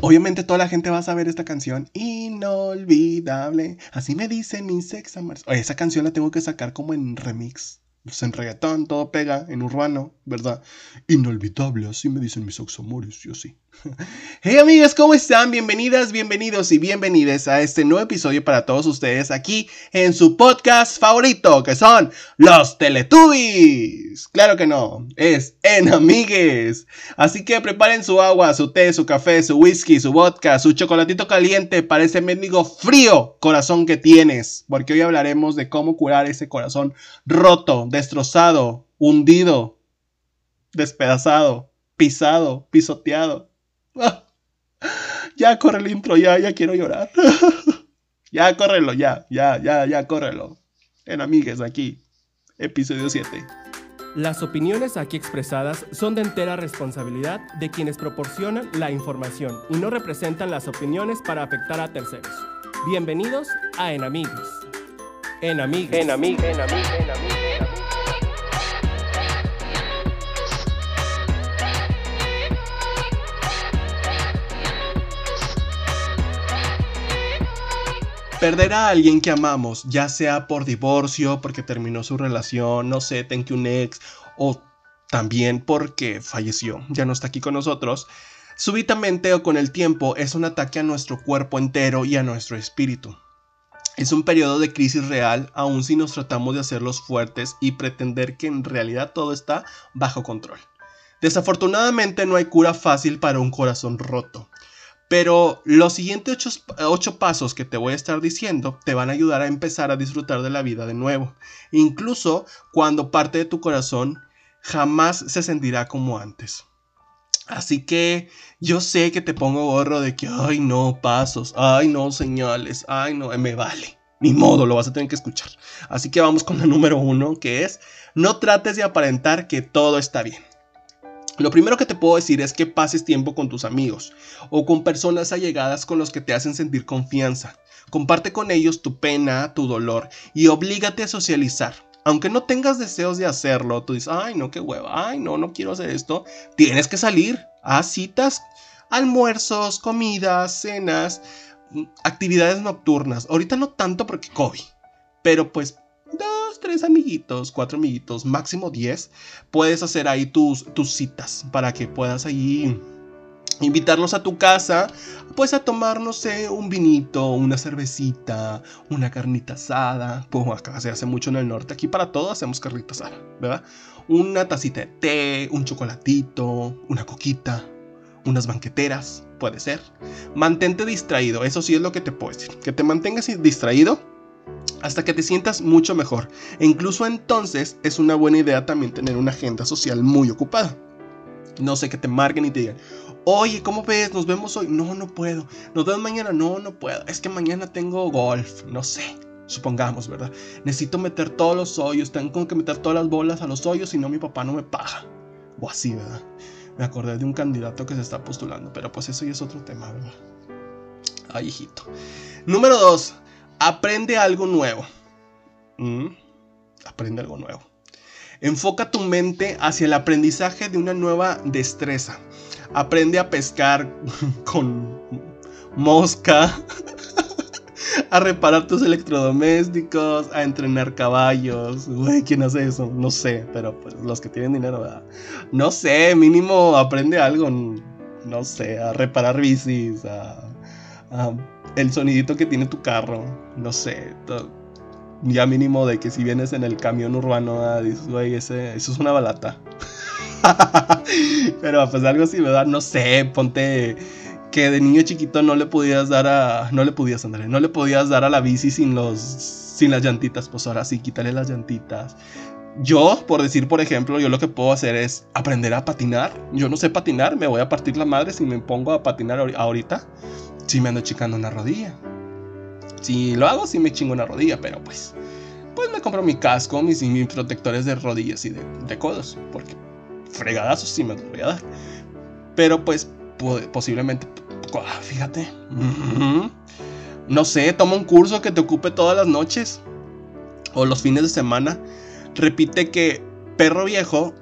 Obviamente toda la gente va a saber esta canción. Inolvidable. Así me dicen mis ex amores. Oye, esa canción la tengo que sacar como en remix. Pues en reggaetón, todo pega, en urbano, ¿verdad? Inolvidable, así me dicen mis amores, yo sí. Hey amigas, ¿cómo están? Bienvenidas, bienvenidos y bienvenidas a este nuevo episodio para todos ustedes aquí en su podcast favorito, que son los Teletubbies. Claro que no, es en amigues. Así que preparen su agua, su té, su café, su whisky, su vodka, su chocolatito caliente para ese mendigo frío corazón que tienes, porque hoy hablaremos de cómo curar ese corazón roto, destrozado, hundido, despedazado, pisado, pisoteado ya corre el intro, ya, ya quiero llorar. ya córrelo, ya, ya, ya, ya córrelo. En Amigues aquí, episodio 7. Las opiniones aquí expresadas son de entera responsabilidad de quienes proporcionan la información y no representan las opiniones para afectar a terceros. Bienvenidos a En Amigues. En Amigues. En Amigues. En Amigues. En Amigues. Perder a alguien que amamos, ya sea por divorcio, porque terminó su relación, no sé, tengo un ex, o también porque falleció, ya no está aquí con nosotros, súbitamente o con el tiempo es un ataque a nuestro cuerpo entero y a nuestro espíritu. Es un periodo de crisis real, aun si nos tratamos de hacerlos fuertes y pretender que en realidad todo está bajo control. Desafortunadamente no hay cura fácil para un corazón roto. Pero los siguientes ocho, pasos que te voy a estar diciendo te van a ayudar a empezar a disfrutar de la vida de nuevo. Incluso cuando parte de tu corazón jamás se sentirá como antes. Así que yo sé que te pongo gorro de que, ay no, pasos, ay no, señales, ay no, me vale. Ni modo, lo vas a tener que escuchar. Así que vamos con la número uno, que es, no trates de aparentar que todo está bien. Lo primero que te puedo decir es que pases tiempo con tus amigos o con personas allegadas con los que te hacen sentir confianza. Comparte con ellos tu pena, tu dolor y oblígate a socializar. Aunque no tengas deseos de hacerlo, tú dices, ay no, qué hueva, ay no, no quiero hacer esto. Tienes que salir a citas, almuerzos, comidas, cenas, actividades nocturnas. Ahorita no tanto porque COVID, pero pues tres amiguitos, cuatro amiguitos, máximo diez, puedes hacer ahí tus, tus citas para que puedas ahí invitarlos a tu casa, pues a tomar, no sé, un vinito, una cervecita, una carnita asada. Pues acá se hace mucho en el norte, aquí para todo hacemos carnita asada, ¿verdad? Una tacita de té, un chocolatito, una coquita, unas banqueteras, puede ser. Mantente distraído, eso sí es lo que te puedo decir. Que te mantengas distraído hasta que te sientas mucho mejor. E incluso entonces es una buena idea también tener una agenda social muy ocupada. No sé, que te marquen y te digan, oye, ¿cómo ves? Nos vemos hoy. No, no puedo. Nos vemos mañana. No, no puedo. Es que mañana tengo golf. No sé. Supongamos, ¿verdad? Necesito meter todos los hoyos. Tengo que meter todas las bolas a los hoyos, si no mi papá no me paga. O así, ¿verdad? Me acordé de un candidato que se está postulando, pero pues eso ya es otro tema, ¿verdad? Ay, hijito. Número dos, Aprende algo nuevo. Mm, aprende algo nuevo. Enfoca tu mente hacia el aprendizaje de una nueva destreza. Aprende a pescar con mosca, a reparar tus electrodomésticos, a entrenar caballos. ¿quién hace eso? No sé, pero pues los que tienen dinero, ¿verdad? No sé, mínimo aprende algo. No sé, a reparar bicis, a el sonidito que tiene tu carro, no sé, ya mínimo de que si vienes en el camión urbano, ah, dices, güey, ese, eso es una balata. Pero pues algo así, ¿verdad? No sé, ponte que de niño chiquito no le podías dar a. No le podías, andar, no le podías dar a la bici sin los. sin las llantitas. Pues ahora sí, quítale las llantitas. Yo, por decir, por ejemplo, yo lo que puedo hacer es aprender a patinar. Yo no sé patinar, me voy a partir la madre si me pongo a patinar ahorita si me ando chicando una rodilla. Si lo hago, sí me chingo una rodilla, pero pues, pues me compro mi casco, mis, mis protectores de rodillas y de, codos, porque fregadazos sí me los voy a dar. Pero pues, posiblemente, ah, fíjate, no sé, toma un curso que te ocupe todas las noches o los fines de semana. Repite que perro viejo,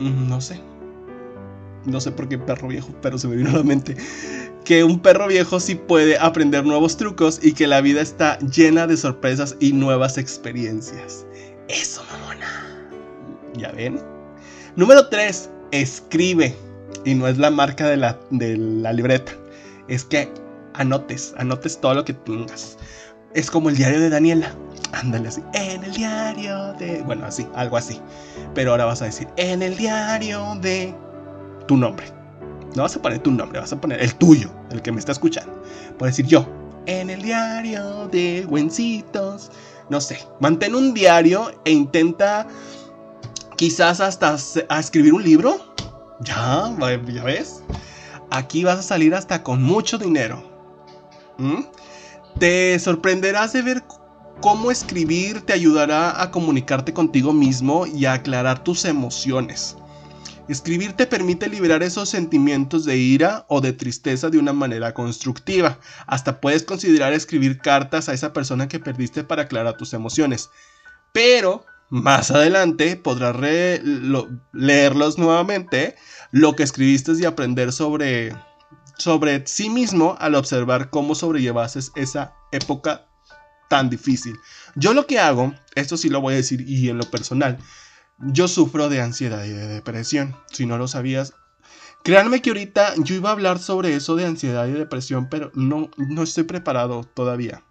no sé, no sé por qué perro viejo, pero se me vino a la mente. Que un perro viejo sí puede aprender nuevos trucos y que la vida está llena de sorpresas y nuevas experiencias. Eso, mamona. ¿Ya ven? Número 3. Escribe. Y no es la marca de la, de la libreta. Es que anotes, anotes todo lo que tengas. Es como el diario de Daniela. Ándale así. En el diario de. Bueno, así, algo así. Pero ahora vas a decir, en el diario de tu nombre. No vas a poner tu nombre, vas a poner el tuyo, el que me está escuchando. Puedes decir yo, en el diario de Buencitos. No sé, mantén un diario e intenta quizás hasta a escribir un libro. Ya, ya ves. Aquí vas a salir hasta con mucho dinero. ¿Mm? Te sorprenderás de ver cómo escribir te ayudará a comunicarte contigo mismo y a aclarar tus emociones. Escribir te permite liberar esos sentimientos de ira o de tristeza de una manera constructiva. Hasta puedes considerar escribir cartas a esa persona que perdiste para aclarar tus emociones. Pero más adelante podrás leerlos nuevamente, lo que escribiste y aprender sobre, sobre sí mismo al observar cómo sobrellevases esa época tan difícil. Yo lo que hago, esto sí lo voy a decir y en lo personal, yo sufro de ansiedad y de depresión. Si no lo sabías, créanme que ahorita yo iba a hablar sobre eso de ansiedad y depresión, pero no, no estoy preparado todavía.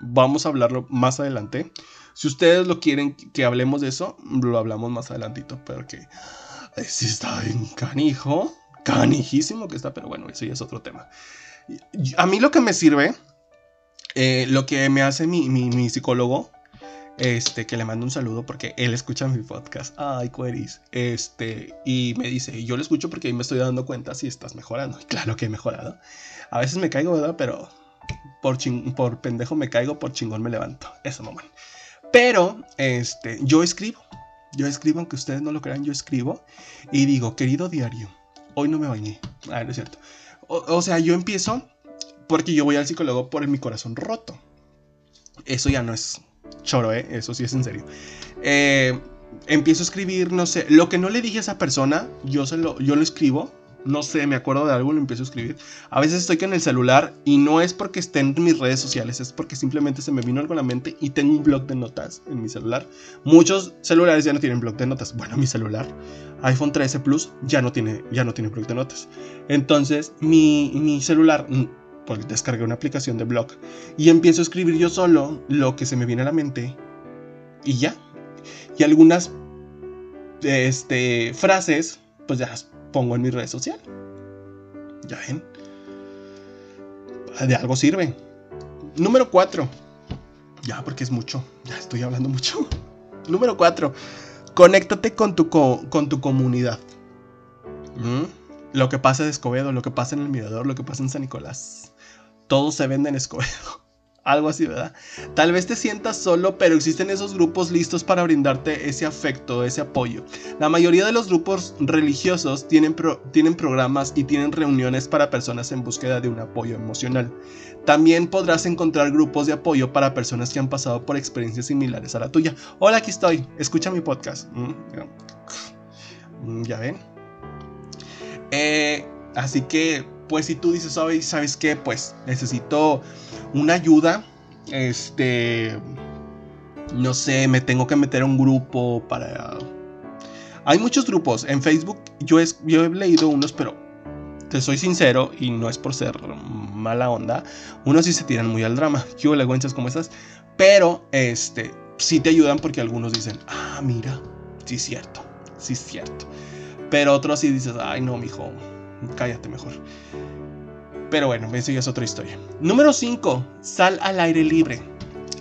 Vamos a hablarlo más adelante. Si ustedes lo quieren que hablemos de eso, lo hablamos más adelantito, pero que si está en canijo, canijísimo que está, pero bueno, eso ya es otro tema. A mí lo que me sirve, eh, lo que me hace mi, mi psicólogo, este, que le mando un saludo porque él escucha mi podcast. Ay, Queris. Este, y me dice, yo lo escucho porque ahí me estoy dando cuenta si estás mejorando. claro que he mejorado. A veces me caigo, ¿verdad? Pero por, por pendejo me caigo, por chingón me levanto. Eso, mamá. Pero, este, yo escribo. Yo escribo, aunque ustedes no lo crean, yo escribo. Y digo, querido diario, hoy no me bañé. Ah, no es cierto. o sea, yo empiezo porque yo voy al psicólogo por mi corazón roto. Eso ya no es choro, ¿eh? Eso sí es en serio. Eh, empiezo a escribir, no sé, lo que no le dije a esa persona, yo, se lo, yo lo escribo. No sé, me acuerdo de algo, lo empiezo a escribir. A veces estoy con el celular y no es porque esté en mis redes sociales, es porque simplemente se me vino algo a la mente y tengo un blog de notas en mi celular. Muchos celulares ya no tienen blog de notas. Bueno, mi celular, iPhone 13 Plus, ya no tiene, ya no tiene blog de notas. Entonces, mi, mi celular pues descargué una aplicación de blog y empiezo a escribir yo solo lo que se me viene a la mente y ya. Y algunas este, frases, pues ya las pongo en mi red social. Ya ven. De algo sirve. Número 4. Ya, porque es mucho. Ya estoy hablando mucho. Número 4. Conéctate con tu, con tu comunidad. ¿Mm? Lo que pasa en Escobedo, lo que pasa en el Mirador, lo que pasa en San Nicolás todo se vende en Escobedo. Algo así, ¿verdad? Tal vez te sientas solo, pero existen esos grupos listos para brindarte ese afecto, ese apoyo. La mayoría de los grupos religiosos tienen, tienen programas y tienen reuniones para personas en búsqueda de un apoyo emocional. También podrás encontrar grupos de apoyo para personas que han pasado por experiencias similares a la tuya. Hola, aquí estoy. Escucha mi podcast. Mm, mm, ya ven. Eh, así que pues si tú dices, ¿sabes, ¿sabes qué? Pues necesito una ayuda, este, no sé, me tengo que meter a un grupo para... Hay muchos grupos, en Facebook yo he, leído unos, pero te soy sincero y no es por ser mala onda, unos sí se tiran muy al drama. Yo le cuentas cómo estás, pero este sí te ayudan porque algunos dicen, ah, mira, sí es cierto, sí es cierto. Pero otros sí dices, ay, no, mijo, cállate mejor. Pero bueno, eso ya es otra historia. Número 5. Sal al aire libre.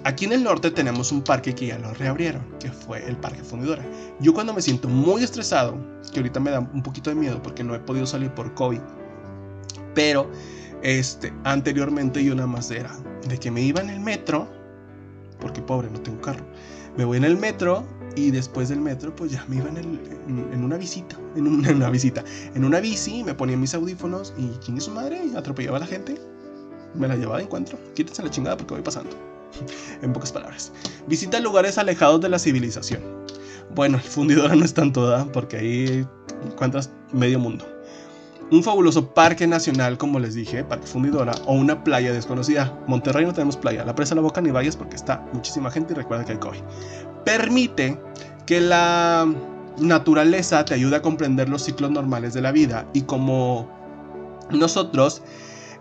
Aquí en el norte tenemos un parque que ya lo reabrieron, que fue el Parque Fundidora. Yo cuando me siento muy estresado, que ahorita me da un poquito de miedo porque no he podido salir por COVID, pero este, anteriormente yo nada más era de que me iba en el metro, porque pobre, no tengo carro, me voy en el metro y después del metro, pues ya me iba en, una visita, en una, visita, en una bici, me ponía mis audífonos y ¿quién es su madre? Atropellaba a la gente, me la llevaba de encuentro, quítense la chingada porque voy pasando. en pocas palabras. Visita lugares alejados de la civilización. Bueno, el fundidora no es tan toda, porque ahí encuentras medio mundo. Un fabuloso parque nacional, como les dije, parque fundidora, o una playa desconocida. Monterrey no tenemos playa, la presa la boca ni vayas porque está muchísima gente y recuerda que hay COVID. Permite que la naturaleza te ayude a comprender los ciclos normales de la vida y como nosotros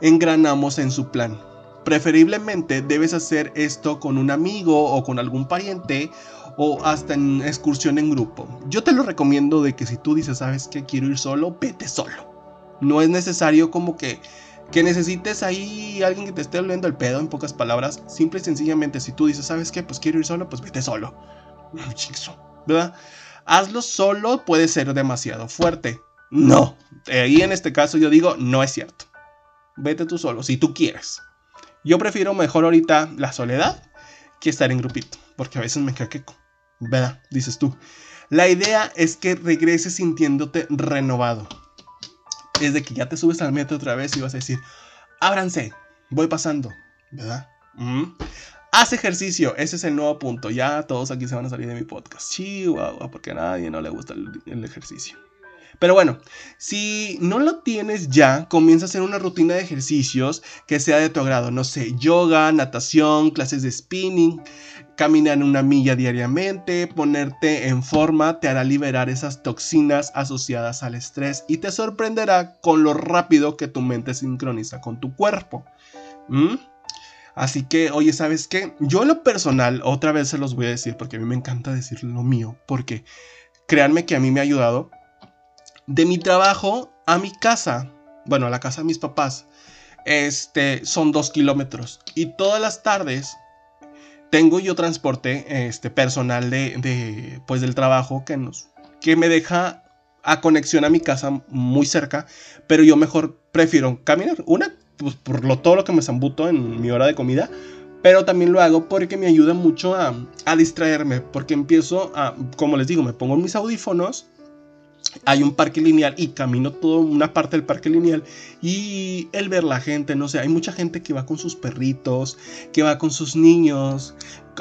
engranamos en su plan. Preferiblemente debes hacer esto con un amigo o con algún pariente o hasta en excursión en grupo. Yo te lo recomiendo de que si tú dices, sabes que quiero ir solo, vete solo. No es necesario como que, que necesites ahí alguien que te esté oliendo el pedo, en pocas palabras. Simple y sencillamente, si tú dices, sabes qué, pues quiero ir solo, pues vete solo. ¿Verdad? Hazlo solo puede ser demasiado fuerte. No. Ahí en este caso yo digo, no es cierto. Vete tú solo, si tú quieres. Yo prefiero mejor ahorita la soledad que estar en grupito, porque a veces me queco. ¿verdad? Dices tú. La idea es que regreses sintiéndote renovado. Es de que ya te subes al metro otra vez y vas a decir, ábranse, voy pasando, ¿verdad? Haz ejercicio, ese es el nuevo punto. Ya todos aquí se van a salir de mi podcast. Chihuahua, porque a nadie no le gusta el ejercicio. Pero bueno, si no lo tienes ya, comienza a hacer una rutina de ejercicios que sea de tu agrado. No sé, yoga, natación, clases de spinning, caminar una milla diariamente, ponerte en forma, te hará liberar esas toxinas asociadas al estrés y te sorprenderá con lo rápido que tu mente sincroniza con tu cuerpo. ¿Mm? Así que, oye, ¿sabes qué? Yo lo personal, otra vez se los voy a decir porque a mí me encanta decir lo mío, porque créanme que a mí me ha ayudado de mi trabajo a mi casa, bueno, a la casa de mis papás, este, son dos kilómetros. Y todas las tardes tengo yo transporte este, personal de, pues, del trabajo que, nos, que me deja a conexión a mi casa muy cerca, pero yo mejor prefiero caminar. Una, pues por lo, todo lo que me zambuto en mi hora de comida, pero también lo hago porque me ayuda mucho a, a distraerme, porque empiezo a, como les digo, me pongo mis audífonos hay un parque lineal y camino toda una parte del parque lineal y el ver la gente, no sé, hay mucha gente que va con sus perritos, que va con sus niños,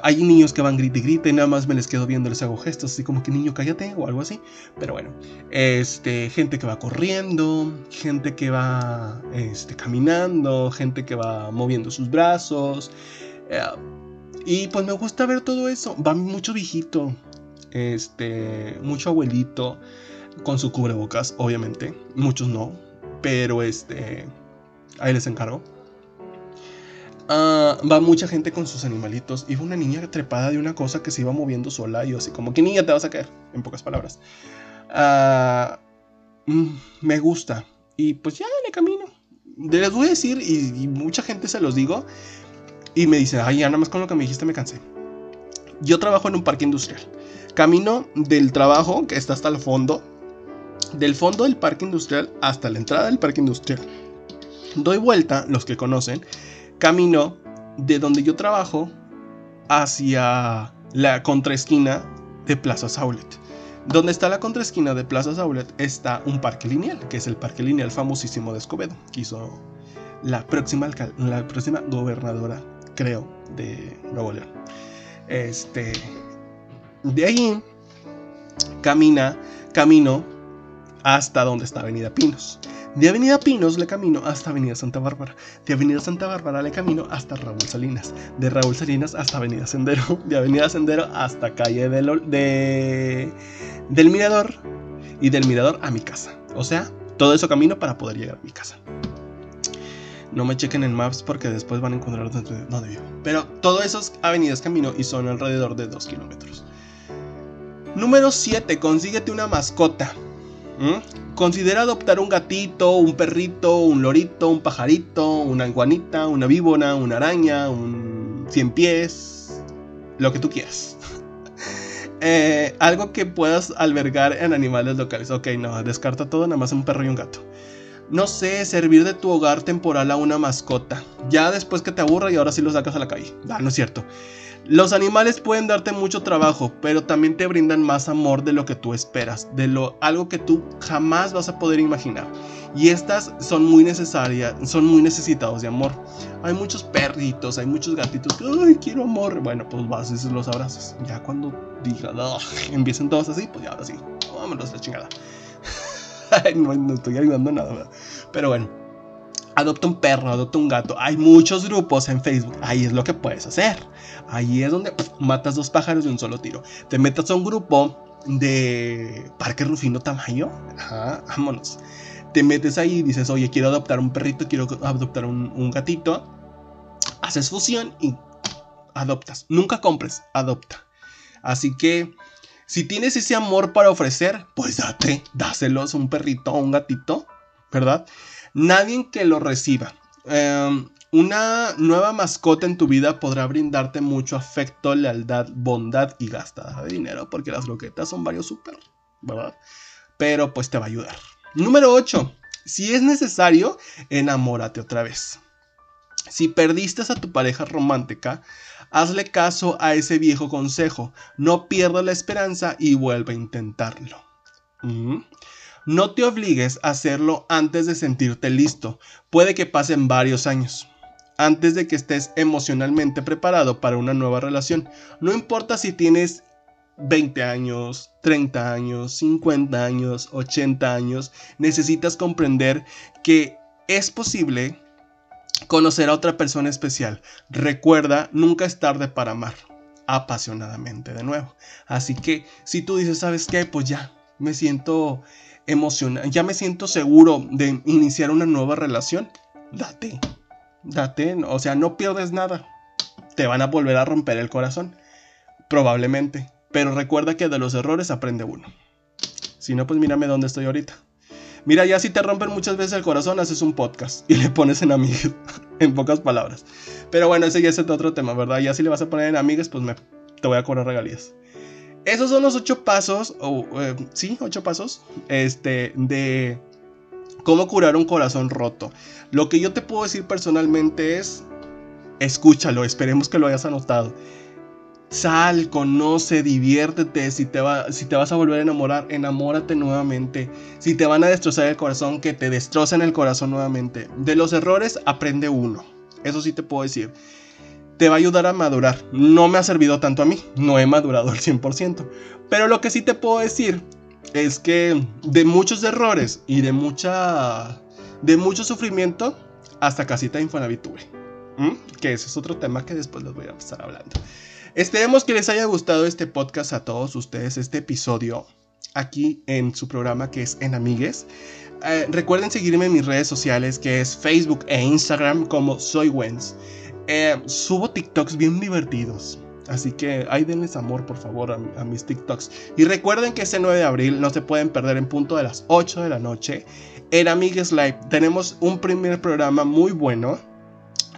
hay niños que van grite y nada más me les quedo viendo, les hago gestos así como que niño cállate o algo así, pero bueno, este, gente que va corriendo, gente que va este, caminando, gente que va moviendo sus brazos eh, y pues me gusta ver todo eso, va mucho viejito, este, mucho abuelito con su cubrebocas, obviamente. Muchos no, pero este, ahí les encargo. Ah, va mucha gente con sus animalitos. Iba una niña trepada de una cosa que se iba moviendo sola. Y yo así como, ¿qué niña te vas a caer? En pocas palabras. Ah, mm, me gusta. Y pues ya le camino. Les voy a decir, y, y, mucha gente se los digo. Y me dice, ay, ya nada más con lo que me dijiste me cansé. Yo trabajo en un parque industrial. Camino del trabajo, que está hasta el fondo, del fondo del parque industrial hasta la entrada del parque industrial. Doy vuelta, los que conocen, camino de donde yo trabajo hacia la contraesquina de Plaza Saulet. Donde está la contraesquina de Plaza Saulet está un parque lineal, que es el parque lineal famosísimo de Escobedo, que hizo la próxima, la próxima gobernadora, creo, de Nuevo León. Este, de ahí camina, camino hasta donde está Avenida Pinos. De Avenida Pinos le camino hasta Avenida Santa Bárbara. De Avenida Santa Bárbara le camino hasta Raúl Salinas. De Raúl Salinas hasta Avenida Sendero. De Avenida Sendero hasta calle del, de, del Mirador. Y del Mirador a mi casa. O sea, todo eso camino para poder llegar a mi casa. No me chequen en Maps porque después van a encontrar donde vivo. Pero todo esos avenidas camino y son alrededor de 2 kilómetros. Número 7. Consíguete una mascota. ¿Mm? Considera adoptar un gatito, un perrito, un lorito, un pajarito, una iguanita, una víbora, una araña, un cien pies, lo que tú quieras. Eh, algo que puedas albergar en animales locales. Ok, no, descarta todo, nada más un perro y un gato. No sé, servir de tu hogar temporal a una mascota. Ya después que te aburra y ahora sí lo sacas a la calle. Ah, no es cierto. Los animales pueden darte mucho trabajo, pero también te brindan más amor de lo que tú esperas, de lo algo que tú jamás vas a poder imaginar. Y estas son muy necesarias, son muy necesitados de amor. Hay muchos perritos, hay muchos gatitos que, ay, quiero amor. Bueno, pues vas y los abrazas. Ya cuando digan, empiecen todos así, pues ya ahora sí, vámonos la chingada. no, estoy ayudando nada, Pero bueno, adopta un perro, adopta un gato. Hay muchos grupos en Facebook. Ahí es lo que puedes hacer. Ahí es donde matas dos pájaros de un solo tiro. Te metas a un grupo de Parque Rufino Tamaño. Ajá, vámonos. Te metes ahí y dices, oye, quiero adoptar un perrito, quiero adoptar un, un gatito. Haces fusión y adoptas. Nunca compres, adopta. Así que si tienes ese amor para ofrecer, pues date, dáselos un perrito o un gatito, ¿verdad? Nadie que lo reciba. Em, una nueva mascota en tu vida podrá brindarte mucho afecto, lealtad, bondad y gastada de dinero, porque las loquetas son varios súper, ¿verdad? Pero pues te va a ayudar. Número 8. Si es necesario, enamórate otra vez. Si perdiste a tu pareja romántica, Hazle caso a ese viejo consejo. No pierdas la esperanza y vuelve a intentarlo. No te obligues a hacerlo antes de sentirte listo. Puede que pasen varios años. Antes de que estés emocionalmente preparado para una nueva relación. No importa si tienes 20 años, 30 años, 50 años, 80 años. Necesitas comprender que es posible conocer a otra persona especial. Recuerda, nunca es tarde para amar apasionadamente de nuevo. Así que si tú dices, ¿sabes qué? Pues ya, me siento ya me siento seguro de iniciar una nueva relación. Date, date, o sea, no pierdes nada. Te van a volver a romper el corazón, probablemente. Pero recuerda que de los errores aprende uno. Si no, pues mírame dónde estoy ahorita. Mira, ya si te rompen muchas veces el corazón, haces un podcast y le pones en amigos, en pocas palabras. Pero bueno, ese ya es otro tema, ¿verdad? Ya si le vas a poner en amigas, pues me, te voy a cobrar regalías. Esos son los ocho pasos, o eh, sí, ocho pasos, este, de cómo curar un corazón roto. Lo que yo te puedo decir personalmente es, escúchalo, esperemos que lo hayas anotado. Sal, conoce, diviértete. Si te, va, si te vas a volver a enamorar, enamórate nuevamente. Si te van a destrozar el corazón, que te destrocen el corazón nuevamente. De los errores, aprende uno. Eso sí te puedo decir. Te va a ayudar a madurar. No me ha servido tanto a mí. No he madurado al 100%. Pero lo que sí te puedo decir es que de muchos errores y de mucha. de mucho sufrimiento, hasta casita de Infonavit Que ese es otro tema que después les voy a estar hablando. Esperemos que les haya gustado este podcast a todos ustedes, este episodio aquí en su programa que es En Amigues. Eh, recuerden seguirme en mis redes sociales que es Facebook e Instagram como Soy Wens. Eh, subo TikToks bien divertidos. Así que ahí denles amor, por favor, a, a, mis TikToks. Y recuerden que este 9 de abril no se pueden perder en punto de las 8 de la noche. En Amigues Live tenemos un primer programa muy bueno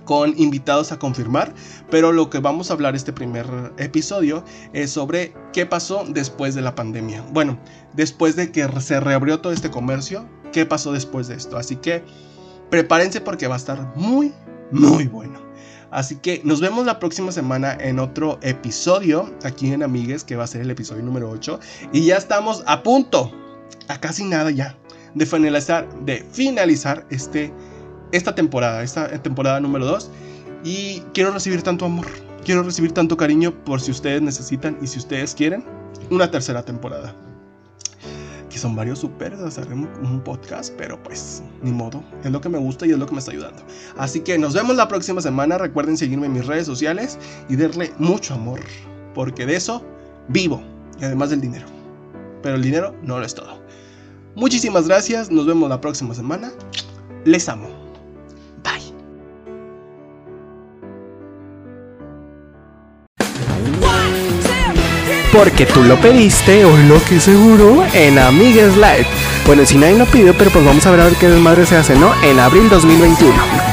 con invitados a confirmar, pero lo que vamos a hablar este primer episodio es sobre qué pasó después de la pandemia. Bueno, después de que se reabrió todo este comercio, qué pasó después de esto. Así que prepárense porque va a estar muy, muy bueno. Así que nos vemos la próxima semana en otro episodio aquí en Amigues, que va a ser el episodio número 8. Y ya estamos a punto, a casi nada ya, de finalizar, de finalizar este esta temporada, esta temporada número 2. Y quiero recibir tanto amor, quiero recibir tanto cariño por si ustedes necesitan y si ustedes quieren una tercera temporada. Son varios super hacer un podcast, pero pues ni modo, es lo que me gusta y es lo que me está ayudando. Así que nos vemos la próxima semana. Recuerden seguirme en mis redes sociales y darle mucho amor, porque de eso vivo, y además del dinero. Pero el dinero no lo es todo. Muchísimas gracias, nos vemos la próxima semana. Les amo. Porque tú lo pediste, o lo que seguro, en Amigues Live. Bueno, si nadie lo pidió, pero pues vamos a ver a ver qué desmadre se hace, ¿no? En abril 2021.